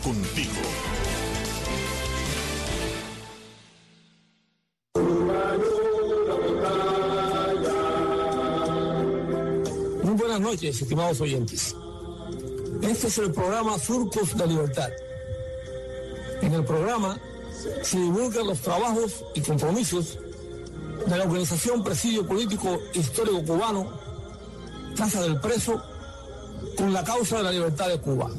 Contigo. Muy buenas noches, estimados oyentes. Este es el programa Surcos de Libertad. En el programa se divulgan los trabajos y compromisos de la organización Presidio Político Histórico Cubano, Casa del Preso, con la causa de la libertad de Cuba.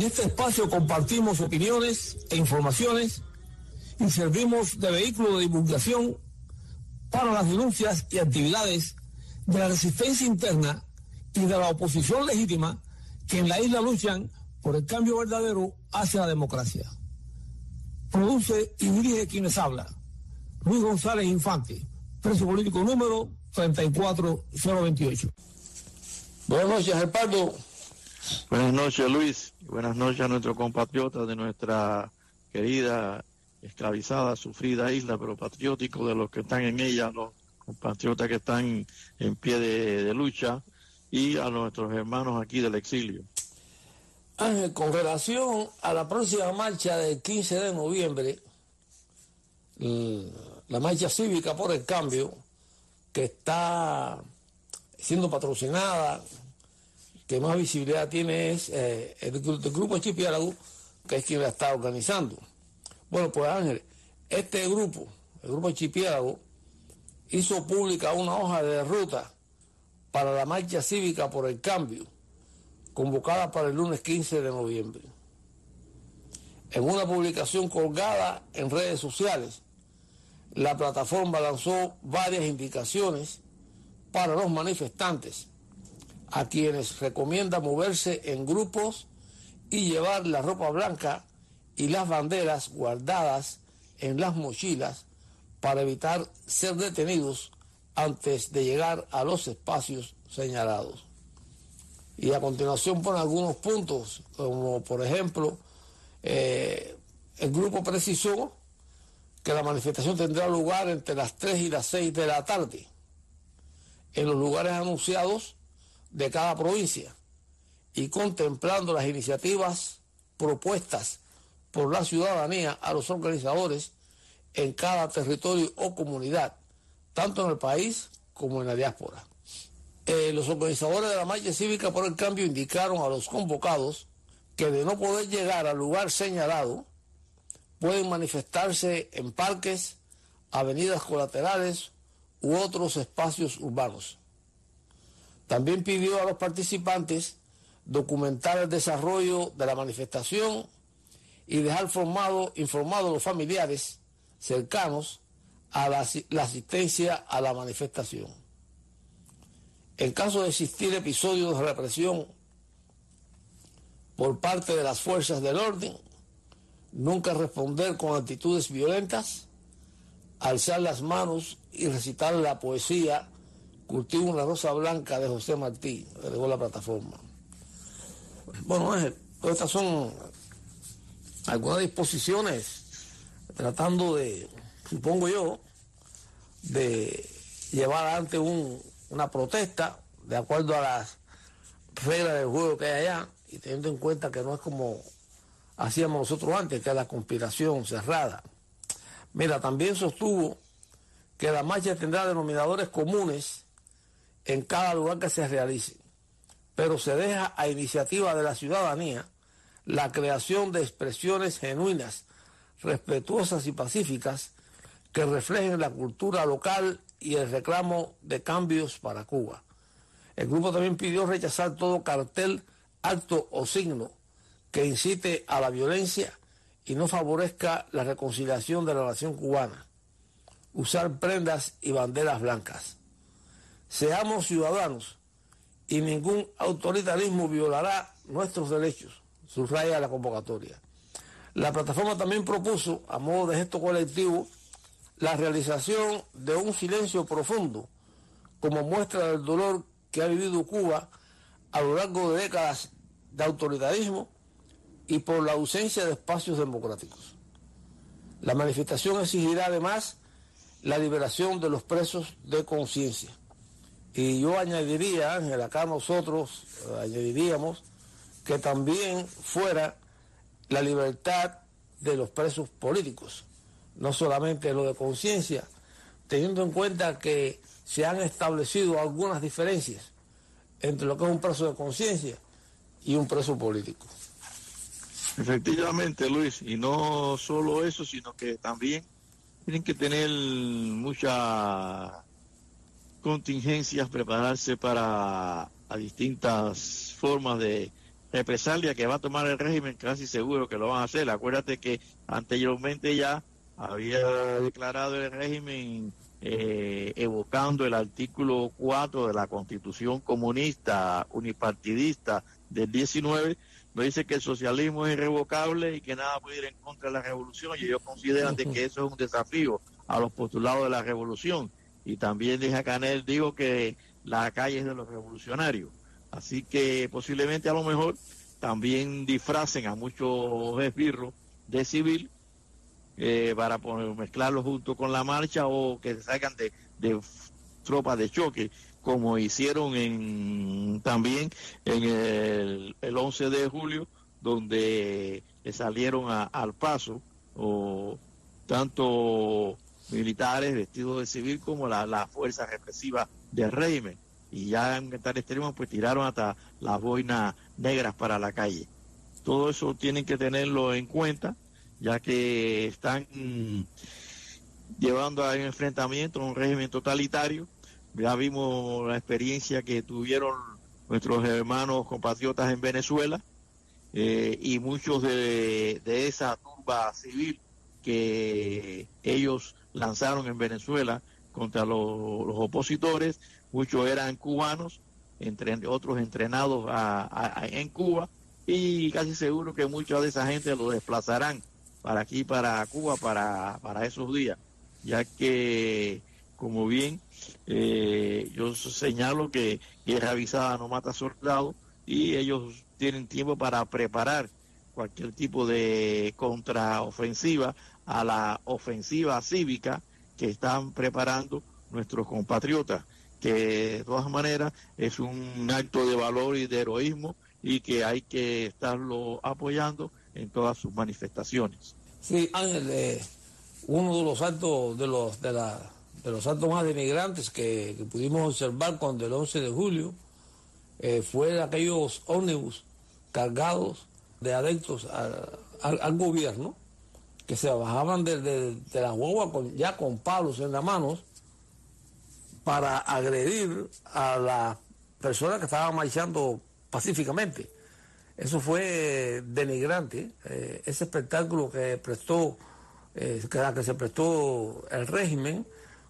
En este espacio compartimos opiniones e informaciones y servimos de vehículo de divulgación para las denuncias y actividades de la resistencia interna y de la oposición legítima que en la isla luchan por el cambio verdadero hacia la democracia. Produce y dirige quienes habla. Luis González Infante, preso político número 34028. Buenas noches, Alpardo. Buenas noches, Luis. Buenas noches a nuestros compatriotas de nuestra querida, esclavizada, sufrida isla, pero patrióticos de los que están en ella, los compatriotas que están en pie de, de lucha, y a nuestros hermanos aquí del exilio. Ángel, con relación a la próxima marcha del 15 de noviembre, la marcha cívica por el cambio, que está siendo patrocinada, que más visibilidad tiene es eh, el, grupo Chipiálago, que es quien la está organizando. Bueno, pues Ángel, este grupo, el grupo Chipiálago, hizo pública una hoja de ruta para la marcha cívica por el cambio, convocada para el lunes 15 de noviembre. En una publicación colgada en redes sociales, la plataforma lanzó varias indicaciones para los manifestantes, a quienes recomienda moverse en grupos y llevar la ropa blanca y las banderas guardadas en las mochilas para evitar ser detenidos antes de llegar a los espacios señalados. Y a continuación pone algunos puntos, como por ejemplo, eh, el grupo precisó que la manifestación tendrá lugar entre las 3 y las 6 de la tarde en los lugares anunciados de cada provincia y contemplando las iniciativas propuestas por la ciudadanía a los organizadores en cada territorio o comunidad, tanto en el país como en la diáspora. Eh, los organizadores de la marcha cívica por el cambio indicaron a los convocados que de no poder llegar al lugar señalado, pueden manifestarse en parques, avenidas colaterales u otros espacios urbanos. También pidió a los participantes documentar el desarrollo de la manifestación y dejar formado, informados los familiares cercanos a la, la, asistencia a la manifestación. En caso de existir episodios de represión por parte de las fuerzas del orden, nunca responder con actitudes violentas, alzar las manos y recitar la poesía Cultivo una rosa blanca de José Martí, dejó la plataforma. Bueno, Ángel, estas son algunas disposiciones tratando de, supongo yo, de llevar adelante un, una protesta de acuerdo a las reglas del juego que hay allá y teniendo en cuenta que no es como hacíamos nosotros antes, que es la conspiración cerrada. Mira, también sostuvo que la marcha tendrá denominadores comunes en cada lugar que se realice, pero se deja a iniciativa de la ciudadanía la creación de expresiones genuinas, respetuosas y pacíficas que reflejen la cultura local y el reclamo de cambios para Cuba. El grupo también pidió rechazar todo cartel, acto o signo que incite a la violencia y no favorezca la reconciliación de la nación cubana. Usar prendas y banderas blancas. Seamos ciudadanos y ningún autoritarismo violará nuestros derechos, subraya la convocatoria. La plataforma también propuso, a modo de gesto colectivo, la realización de un silencio profundo como muestra del dolor que ha vivido Cuba a lo largo de décadas de autoritarismo y por la ausencia de espacios democráticos. La manifestación exigirá además la liberación de los presos de conciencia. Y yo añadiría, Ángel, acá nosotros añadiríamos que también fuera la libertad de los presos políticos, no solamente lo de conciencia, teniendo en cuenta que se han establecido algunas diferencias entre lo que es un preso de conciencia y un preso político. Efectivamente, Luis, y no solo eso, sino que también tienen que tener muchas contingencias, prepararse para a distintas formas de represalia que va a tomar el régimen, casi seguro que lo van a hacer. Acuérdate que anteriormente ya había declarado el régimen eh, evocando el artículo 4 de la Constitución comunista unipartidista del 19, nos dice que el socialismo es irrevocable y que nada puede ir en contra de la revolución y ellos consideran de que eso es un desafío a los postulados de la revolución. Y también deja Canel, digo que la calle es de los revolucionarios. Así que posiblemente a lo mejor también disfracen a muchos esbirros de civil eh, para poner, mezclarlo junto con la marcha o que se salgan de, tropas de choque, como hicieron en, también en el, el 11 de julio, donde le salieron al paso o tanto militares vestidos de civil como la, la fuerza represiva del régimen. Y ya en tal extremo pues tiraron hasta las boinas negras para la calle. Todo eso tienen que tenerlo en cuenta, ya que están llevando a un enfrentamiento a un régimen totalitario. Ya vimos la experiencia que tuvieron nuestros hermanos compatriotas en Venezuela eh, y muchos de, de esa turba civil que ellos lanzaron en Venezuela contra los, opositores, muchos eran cubanos, entre, otros entrenados en Cuba, y casi seguro que mucha de esa gente lo desplazarán para aquí, para Cuba, para, para esos días, ya que, como bien eh, yo señalo que guerra avisada no mata soldado y ellos tienen tiempo para preparar cualquier tipo de contraofensiva a la ofensiva cívica que están preparando nuestros compatriotas, que de todas maneras es un acto de valor y de heroísmo y que hay que estarlo apoyando en todas sus manifestaciones. Sí, Ángel, eh, uno de los actos de los de, la, de los actos más de migrantes que, pudimos observar cuando el 11 de julio eh, fue aquellos ómnibus cargados de adeptos al gobierno que se bajaban de, de, la guagua con, ya con palos en las manos para agredir a las personas que estaban marchando pacíficamente. Eso fue denigrante, eh, ese espectáculo que prestó, eh, que, se prestó el régimen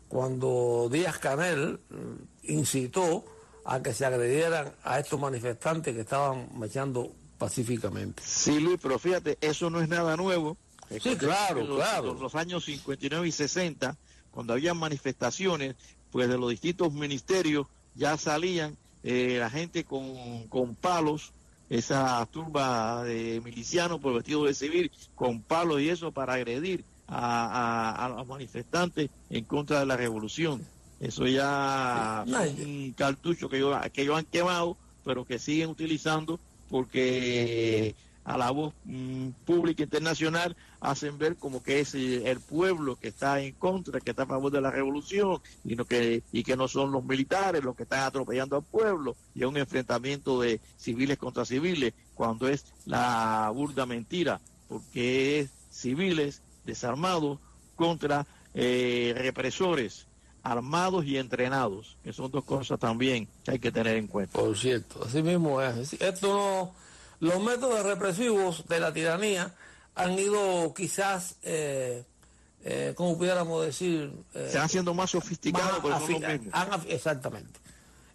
cuando Díaz Canel mm, incitó a que se agredieran a estos manifestantes que estaban marchando pacíficamente. Sí, Luis, pero fíjate, eso no es nada nuevo. Sí, claro, los, claro. Los, años 59 y 60, cuando había manifestaciones, pues de los distintos ministerios ya salían eh, la gente con, con palos, esa turba de milicianos por vestido de civil, con palos y eso para agredir a, a, los manifestantes en contra de la revolución. Eso ya es un cartucho que que ellos han quemado, pero que siguen utilizando porque a la voz mm, pública internacional hacen ver como que es el pueblo que está en contra, que está a favor de la revolución y, no que, y que no son los militares los que están atropellando al pueblo y es un enfrentamiento de civiles contra civiles cuando es la burda mentira porque es civiles desarmados contra eh, represores armados y entrenados, que son dos cosas también que hay que tener en cuenta. Por cierto, así mismo es. Esto los métodos represivos de la tiranía han ido quizás, eh, eh, como pudiéramos decir... Eh, Se han haciendo más sofisticados, pero son los exactamente.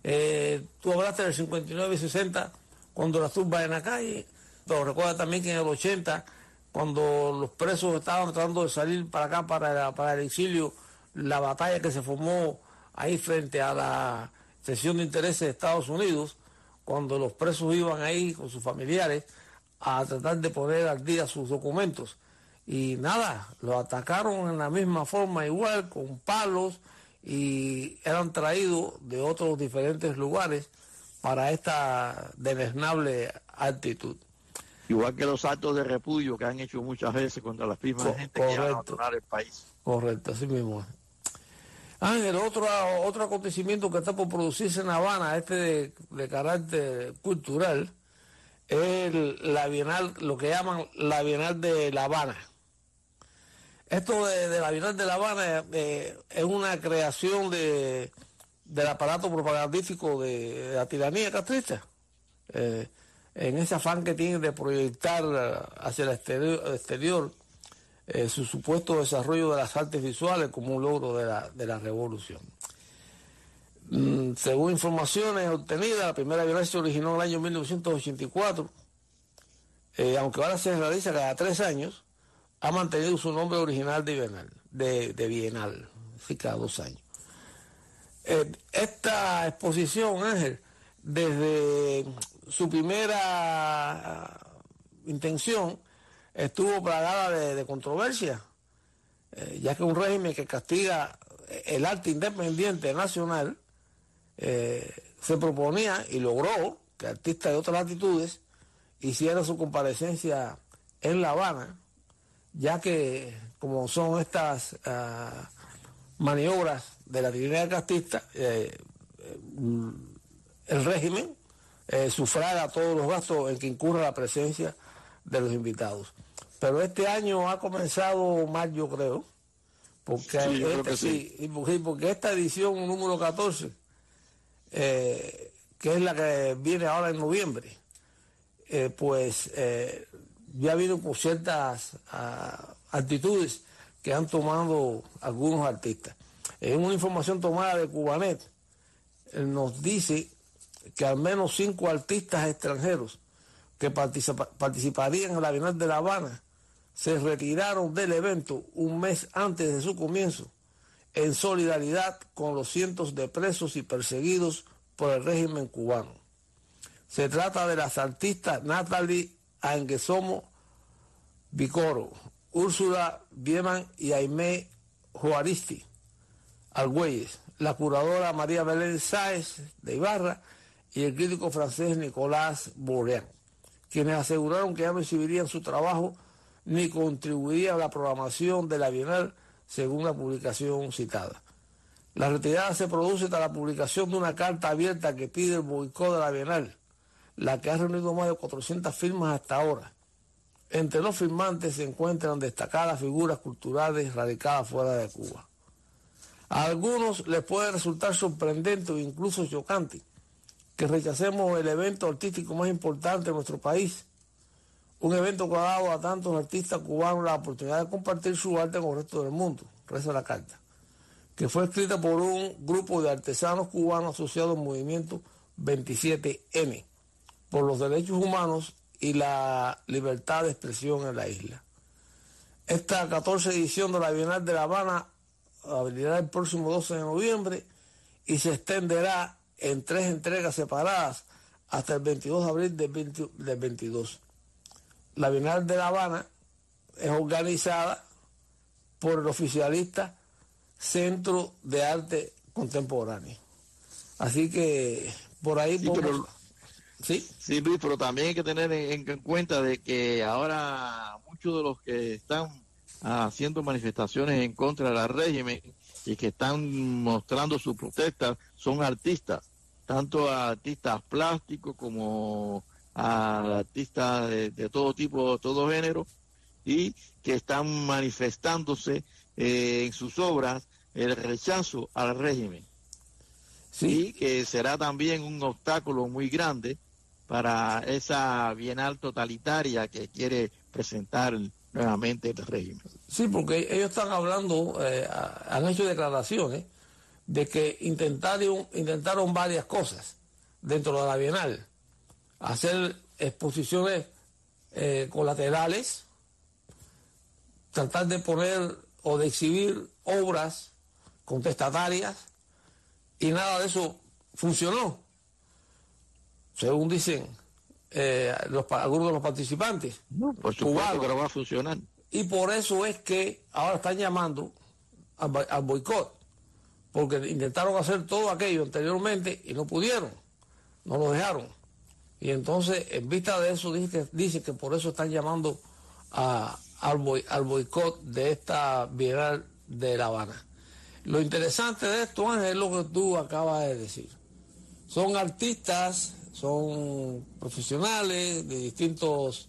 Eh, tú hablaste del 59 y 60, cuando las tumbas en la calle, pero recuerda también que en el 80, cuando los presos estaban tratando de salir para acá, para, para el exilio, la batalla que se formó ahí frente a la sesión de intereses de Estados Unidos, cuando los presos iban ahí con sus familiares a tratar de poner al día sus documentos. Y nada, los atacaron en la misma forma igual, con palos, y eran traídos de otros diferentes lugares para esta deleznable actitud. Igual que los actos de repudio que han hecho muchas veces contra las mismas Co- gente que van a correcto. abandonar el país. Correcto, así mismo. Ángel, otro, otro acontecimiento que está por producirse en La Habana, este de, de carácter cultural, es la Bienal, lo que llaman la Bienal de La Habana. Esto de, la Bienal de La Habana eh, es una creación de, del aparato propagandístico de, la tiranía castrista. Eh, en ese afán que tienen de proyectar hacia el exterior, exterior eh, su supuesto desarrollo de las artes visuales como un logro de la, de la revolución. Mm, según informaciones obtenidas, la primera violencia se originó en el año 1984, eh, aunque ahora se realiza cada tres años, ha mantenido su nombre original de bienal, de, de bienal, así cada dos años. Eh, esta exposición, Ángel, desde su primera intención, estuvo plagada de, de controversia, eh, ya que un régimen que castiga el arte independiente nacional eh, se proponía y logró que artistas de otras latitudes hicieran su comparecencia en La Habana, ya que como son estas ah, maniobras de la tiranía castista, eh, eh, el régimen eh, sufraga todos los gastos en que incurra la presencia de los invitados. Pero este año ha comenzado mal, yo creo, porque, Sí, yo creo este- sí. porque- porque esta edición número 14, eh, que es la que viene ahora en noviembre, eh, pues eh, ya vino con ciertas ah, actitudes que han tomado algunos artistas. En una información tomada de Cubanet, nos dice que al menos cinco artistas extranjeros que participa- participarían en la Bienal de La Habana se retiraron del evento un mes antes de su comienzo en solidaridad con los cientos de presos y perseguidos por el régimen cubano. Se trata de las artistas Natalie Anguesomo Vicoro, Úrsula Bieman y Aimé Juaristi Argüelles, la curadora María Belén Sáez de Ibarra y el crítico francés Nicolás Bourrian, quienes aseguraron que ya no exhibirían su trabajo ni contribuirían a la programación de la Bienal según la publicación citada. La retirada se produce tras la publicación de una carta abierta que pide el boicot de la Bienal, la que ha reunido más de 400 firmas hasta ahora. Entre los firmantes se encuentran destacadas figuras culturales radicadas fuera de Cuba. A algunos les puede resultar sorprendente o incluso chocante que rechacemos el evento artístico más importante de nuestro país, un evento que ha dado a tantos artistas cubanos la oportunidad de compartir su arte con el resto del mundo, reza la carta, que fue escrita por un grupo de artesanos cubanos asociados al movimiento 27N, por los derechos humanos y la libertad de expresión en la isla. Esta 14 edición de la Bienal de La Habana abrirá el próximo 12 de noviembre y se extenderá en tres entregas separadas hasta el 22 de abril del, 20 del 22. La Bienal de La Habana es organizada por el oficialista Centro de Arte Contemporáneo. Así que por ahí Sí, podemos- pero- ¿Sí? Sí, Luis, pero también hay que tener en, en cuenta de que ahora muchos de los que están ah, haciendo manifestaciones en contra del régimen y que están mostrando su protesta son artistas, tanto artistas plásticos como a artistas de, de todo tipo, todo género, y que están manifestándose eh, en sus obras el rechazo al régimen Sí. y que será también un obstáculo muy grande para esa bienal totalitaria que quiere presentar nuevamente el régimen. Sí, porque ellos están hablando, eh, ha- han hecho declaraciones de que intentaron, intentaron varias cosas dentro de la Bienal. Hacer exposiciones eh, colaterales, tratar de poner o de exhibir obras contestatarias y nada de eso funcionó. Según dicen eh, los, algunos de los participantes. Por supuesto que no va a funcionar. Y por eso es que ahora están llamando al, al boicot, porque intentaron hacer todo aquello anteriormente y no pudieron, no lo dejaron. Y entonces, en vista de eso, dice, dice que por eso están llamando al, boicot de esta Bienal de La Habana. Lo interesante de esto, es lo que tú acabas de decir. Son artistas, son profesionales de distintos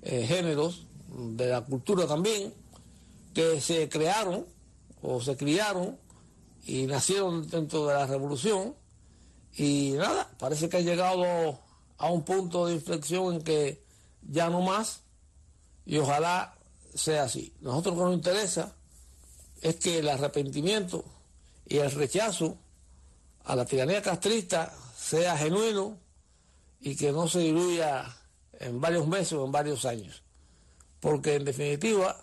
eh, géneros, de la cultura también, que se crearon o se criaron y nacieron dentro de la revolución. Y nada, parece que ha llegado a un punto de inflexión en que ya no más, y ojalá sea así. Nosotros lo que nos interesa es que el arrepentimiento y el rechazo a la tiranía castrista sea genuino y que no se diluya en varios meses o en varios años. Porque en definitiva,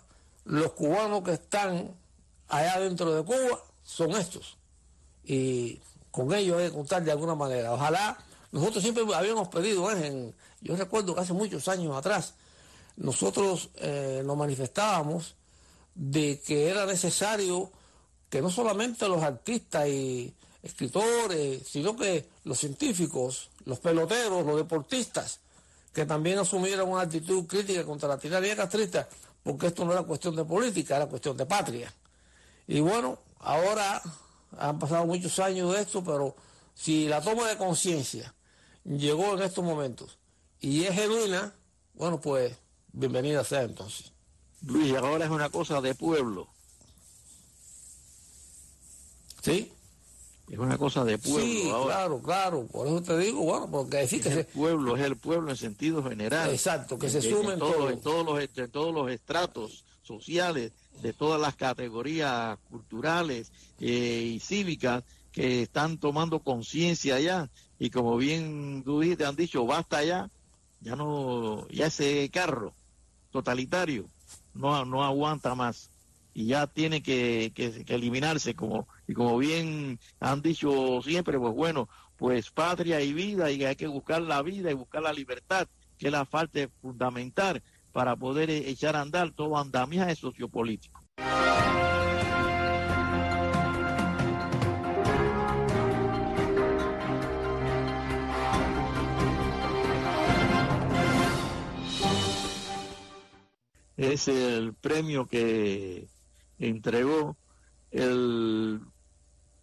los cubanos que están allá dentro de Cuba son estos. Y con ellos hay que contar de alguna manera. Ojalá, nosotros siempre habíamos pedido, yo recuerdo que hace muchos años atrás, nosotros eh, nos manifestábamos de que era necesario que no solamente los artistas y escritores, sino que los científicos, los peloteros, los deportistas, que también asumieran una actitud crítica contra la tiranía castrista, porque esto no era cuestión de política, era cuestión de patria. Y bueno, ahora han pasado muchos años de esto, pero si la toma de conciencia llegó en estos momentos y es genuina, bueno, pues bienvenida sea entonces. Luis, ahora es una cosa de pueblo. ¿Sí? Es una cosa de pueblo. Sí, claro, claro. Por eso te digo, bueno, porque decir es que el pueblo es el pueblo en sentido general. Exacto, que se sumen todos, en todos los en todos los estratos sociales de todas las categorías culturales eh, y cívicas que están tomando conciencia ya y como bien tú dijiste han dicho basta ya ya no ya ese carro totalitario no no aguanta más y ya tiene que, que, eliminarse como y como bien han dicho siempre pues bueno pues patria y vida y hay que buscar la vida y buscar la libertad que es la falta fundamental para poder echar a andar todo andamiaje sociopolítico es el premio que entregó el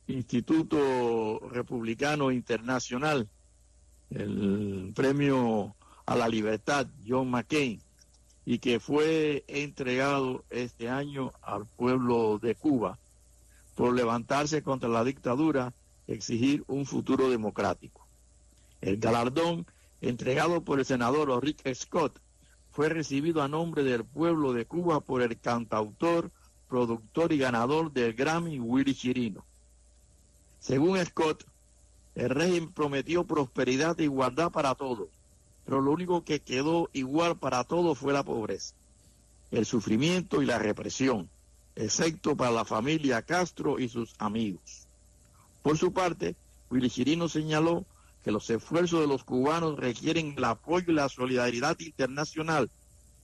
Instituto Republicano Internacional, el premio a la libertad John McCain, y que fue entregado este año al pueblo de Cuba por levantarse contra la dictadura, exigir un futuro democrático. El galardón entregado por el senador Rick Scott fue recibido a nombre del pueblo de Cuba por el cantautor productor y ganador del Grammy Willy Chirino. Según Scott, el régimen prometió prosperidad e igualdad para todos, pero lo único que quedó igual para todos fue la pobreza, el sufrimiento y la represión, excepto para la familia Castro y sus amigos. Por su parte, Willy Chirino señaló que los esfuerzos de los cubanos requieren el apoyo y la solidaridad internacional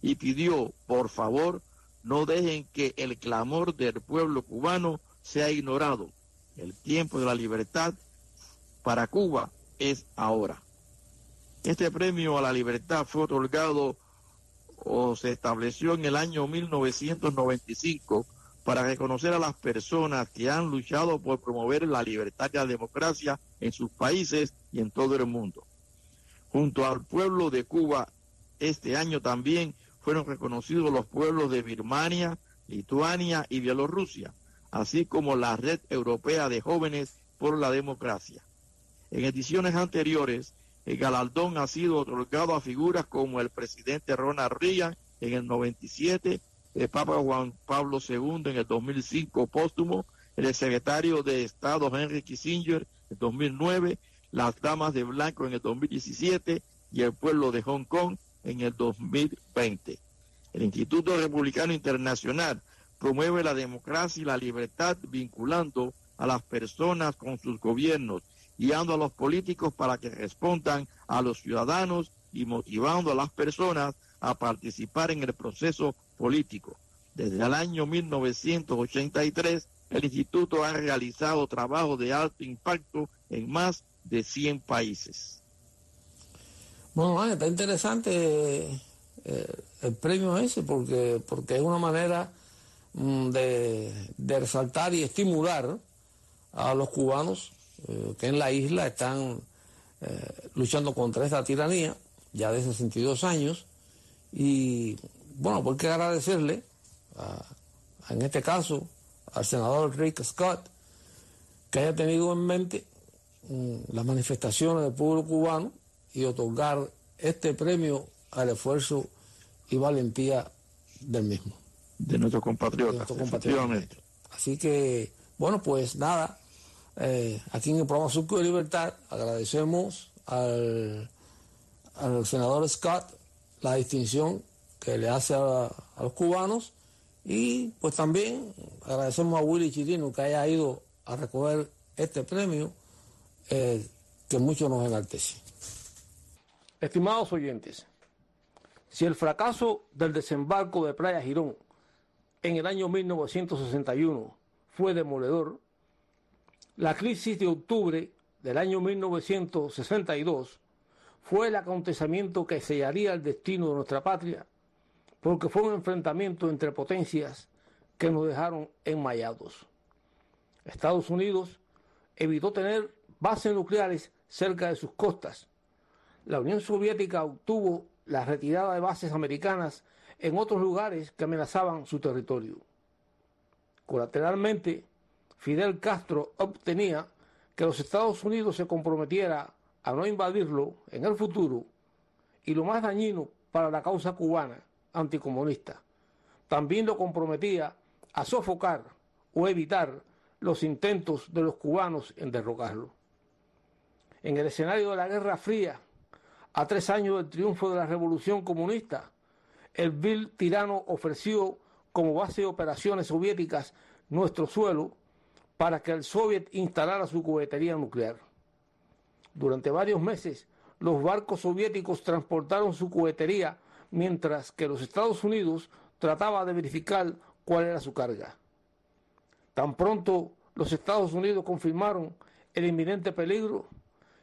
y pidió, por favor, no dejen que el clamor del pueblo cubano sea ignorado. El tiempo de la libertad para Cuba es ahora. Este premio a la libertad fue otorgado o se estableció en el año 1995 para reconocer a las personas que han luchado por promover la libertad y la democracia en sus países y en todo el mundo. Junto al pueblo de Cuba, este año también fueron reconocidos los pueblos de Birmania, Lituania y Bielorrusia, así como la Red Europea de Jóvenes por la Democracia. En ediciones anteriores, el galardón ha sido otorgado a figuras como el presidente Ronald Reagan en el 97, el Papa Juan Pablo II en el 2005 póstumo, el secretario de Estado Henry Kissinger en el 2009, las Damas de Blanco en el 2017 y el pueblo de Hong Kong en el 2020. El Instituto Republicano Internacional promueve la democracia y la libertad vinculando a las personas con sus gobiernos, guiando a los políticos para que respondan a los ciudadanos y motivando a las personas a participar en el proceso político. Desde el año 1983, el instituto ha realizado trabajos de alto impacto en más de 100 países. Bueno, está interesante eh, el premio ese porque, porque es una manera mm, de, resaltar y estimular a los cubanos eh, que en la isla están eh, luchando contra esta tiranía ya de 62 años y bueno, pues hay que agradecerle en este caso al senador Rick Scott que haya tenido en mente mm, las manifestaciones del pueblo cubano y otorgar este premio al esfuerzo y valentía del mismo. De nuestros compatriotas. Así que, bueno, pues nada, eh, aquí en el programa Surco de Libertad agradecemos al, al senador Scott la distinción que le hace a, los cubanos y pues también agradecemos a Willy Chirino que haya ido a recoger este premio eh, que mucho nos enaltece. Estimados oyentes, si el fracaso del desembarco de Playa Girón en el año 1961 fue demoledor, la crisis de octubre del año 1962 fue el acontecimiento que sellaría el destino de nuestra patria, porque fue un enfrentamiento entre potencias que nos dejaron enmayados. Estados Unidos evitó tener bases nucleares cerca de sus costas. La Unión Soviética obtuvo la retirada de bases americanas en otros lugares que amenazaban su territorio. Colateralmente, Fidel Castro obtenía que los Estados Unidos se comprometiera a no invadirlo en el futuro y lo más dañino para la causa cubana anticomunista, también lo comprometía a sofocar o evitar los intentos de los cubanos en derrocarlo. En el escenario de la Guerra Fría, a tres años del triunfo de la Revolución Comunista, el vil tirano ofreció como base de operaciones soviéticas nuestro suelo para que el Soviet instalara su cohetería nuclear. Durante varios meses, los barcos soviéticos transportaron su cohetería mientras que los Estados Unidos trataba de verificar cuál era su carga. Tan pronto los Estados Unidos confirmaron el inminente peligro,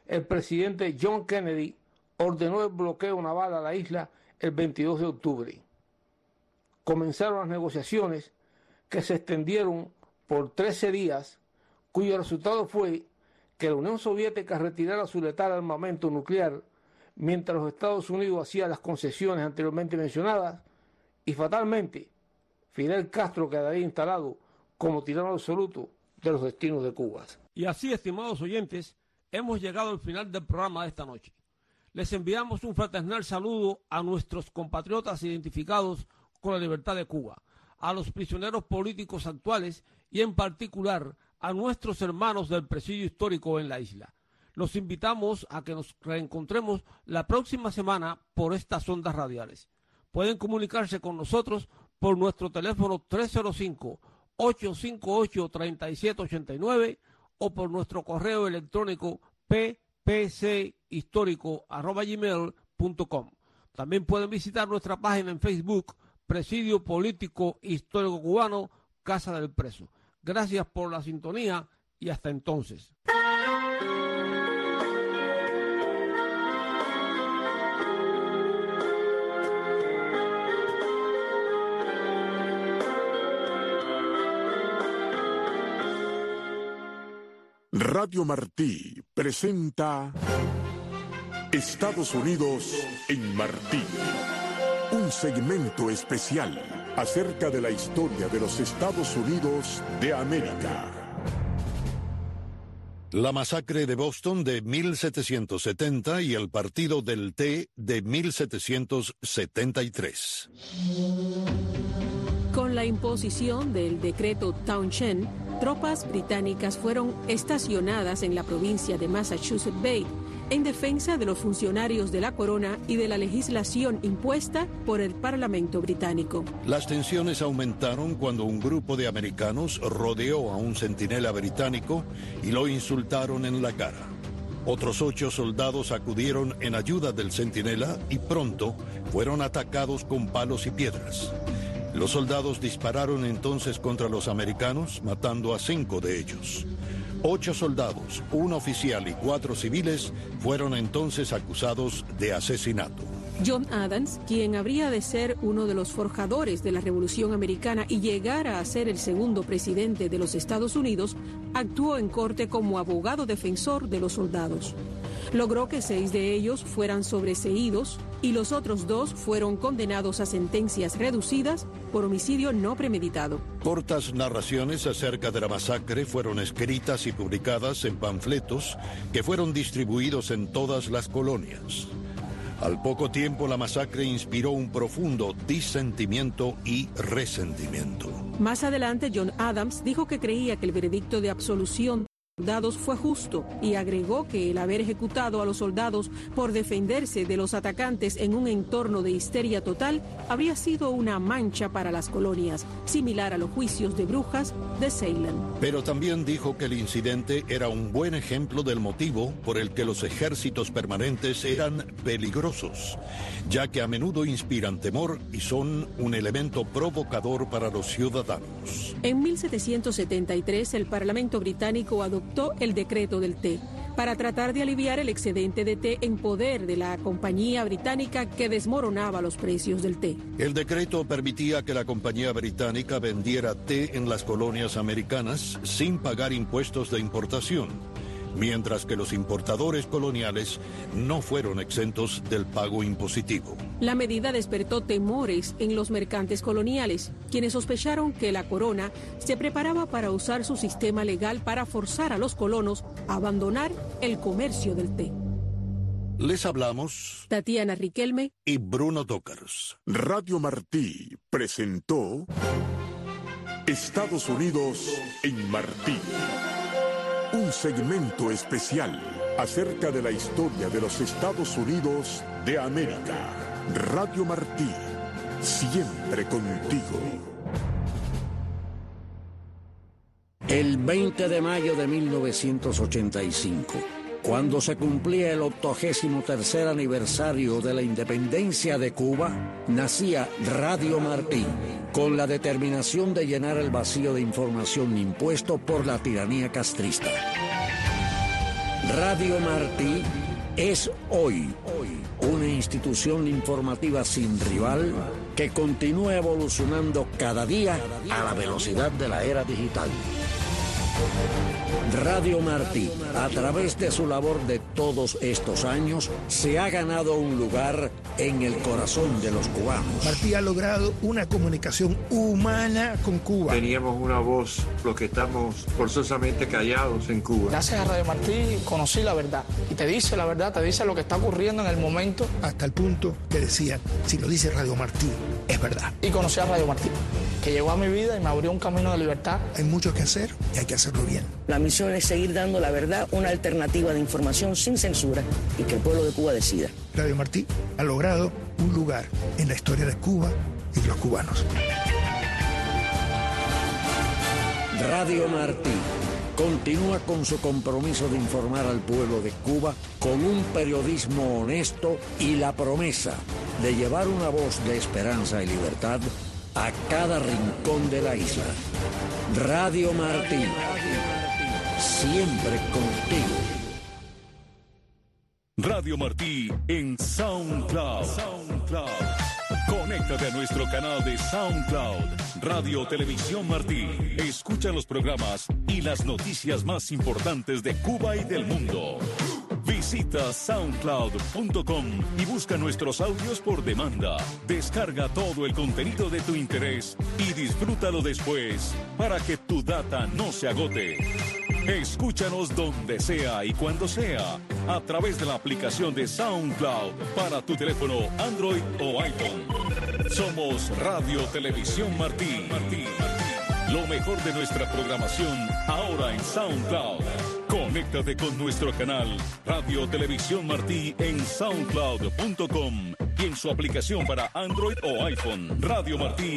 el presidente John Kennedy ordenó el bloqueo naval a la isla el 22 de octubre. Comenzaron las negociaciones que se extendieron por 13 días, cuyo resultado fue que la Unión Soviética retirara su letal armamento nuclear mientras los Estados Unidos hacían las concesiones anteriormente mencionadas y fatalmente Fidel Castro quedaría instalado como tirano absoluto de los destinos de Cuba. Y así, estimados oyentes, hemos llegado al final del programa de esta noche les enviamos un fraternal saludo a nuestros compatriotas identificados con la libertad de Cuba, a los prisioneros políticos actuales y en particular a nuestros hermanos del presidio histórico en la isla. Los invitamos a que nos reencontremos la próxima semana por estas ondas radiales. Pueden comunicarse con nosotros por nuestro teléfono 305-858-3789 o por nuestro correo electrónico p pchistórico.com. También pueden visitar nuestra página en Facebook, Presidio Político Histórico Cubano, Casa del Preso. Gracias por la sintonía y hasta entonces. Radio Martí presenta Estados Unidos en Martí. Un segmento especial acerca de la historia de los Estados Unidos de América. La masacre de Boston de 1770 y el partido del té de 1773. Con la imposición del decreto Townshend, tropas británicas fueron estacionadas en la provincia de Massachusetts Bay en defensa de los funcionarios de la corona y de la legislación impuesta por el Parlamento británico. Las tensiones aumentaron cuando un grupo de americanos rodeó a un centinela británico y lo insultaron en la cara. Otros ocho soldados acudieron en ayuda del centinela y pronto fueron atacados con palos y piedras. Los soldados dispararon entonces contra los americanos, matando a cinco de ellos. Ocho soldados, un oficial y cuatro civiles fueron entonces acusados de asesinato. John Adams, quien habría de ser uno de los forjadores de la Revolución Americana y llegar a ser el segundo presidente de los Estados Unidos, actuó en corte como abogado defensor de los soldados. Logró que seis de ellos fueran sobreseídos y los otros dos fueron condenados a sentencias reducidas por homicidio no premeditado. Cortas narraciones acerca de la masacre fueron escritas y publicadas en panfletos que fueron distribuidos en todas las colonias. Al poco tiempo la masacre inspiró un profundo disentimiento y resentimiento. Más adelante, John Adams dijo que creía que el veredicto de absolución soldados fue justo y agregó que el haber ejecutado a los soldados por defenderse de los atacantes en un entorno de histeria total habría sido una mancha para las colonias, similar a los juicios de brujas de Salem. Pero también dijo que el incidente era un buen ejemplo del motivo por el que los ejércitos permanentes eran peligrosos, ya que a menudo inspiran temor y son un elemento provocador para los ciudadanos. En 1773 el Parlamento británico adoptó el decreto del té para tratar de aliviar el excedente de té en poder de la compañía británica que desmoronaba los precios del té. El decreto permitía que la compañía británica vendiera té en las colonias americanas sin pagar impuestos de importación mientras que los importadores coloniales no fueron exentos del pago impositivo. La medida despertó temores en los mercantes coloniales, quienes sospecharon que la corona se preparaba para usar su sistema legal para forzar a los colonos a abandonar el comercio del té. Les hablamos Tatiana Riquelme y Bruno Tokars. Radio Martí presentó Estados Unidos en Martí. Un segmento especial acerca de la historia de los Estados Unidos de América. Radio Martí, siempre contigo. El 20 de mayo de 1985, cuando se cumplía el 83 aniversario de la independencia de Cuba, nacía Radio Martí, con la determinación de llenar el vacío de información impuesto por la tiranía castrista. Radio Martí es hoy, una institución informativa sin rival que continúa evolucionando cada día a la velocidad de la era digital. Radio Martí, a través de su labor de todos estos años, se ha ganado un lugar en el corazón de los cubanos. Martí ha logrado una comunicación humana con Cuba. Teníamos una voz, los que estamos forzosamente callados en Cuba. Gracias a Radio Martí conocí la verdad y te dice la verdad, te dice lo que está ocurriendo en el momento. Hasta el punto que decían, si lo dice Radio Martí, es verdad. Y conocí a Radio Martí, que llegó a mi vida y me abrió un camino de libertad. Hay mucho que hacer y hay que hacerlo bien. La misión es seguir dando la verdad, una alternativa de información sin censura y que el pueblo de Cuba decida. Radio Martí ha logrado un lugar en la historia de Cuba y de los cubanos. Radio Martí continúa con su compromiso de informar al pueblo de Cuba con un periodismo honesto y la promesa de llevar una voz de esperanza y libertad a cada rincón de la isla. Radio Martí, siempre contigo. Radio Martí en SoundCloud. SoundCloud. Conéctate a nuestro canal de SoundCloud, Radio Televisión Martí. Escucha los programas y las noticias más importantes de Cuba y del mundo. Visita soundcloud.com y busca nuestros audios por demanda. Descarga todo el contenido de tu interés y disfrútalo después para que tu data no se agote. Escúchanos donde sea y cuando sea a través de la aplicación de SoundCloud para tu teléfono Android o iPhone. Somos Radio Televisión Martí. Martí. Lo mejor de nuestra programación ahora en SoundCloud. Conéctate con nuestro canal Radio Televisión Martí en soundcloud.com y en su aplicación para Android o iPhone. Radio Martí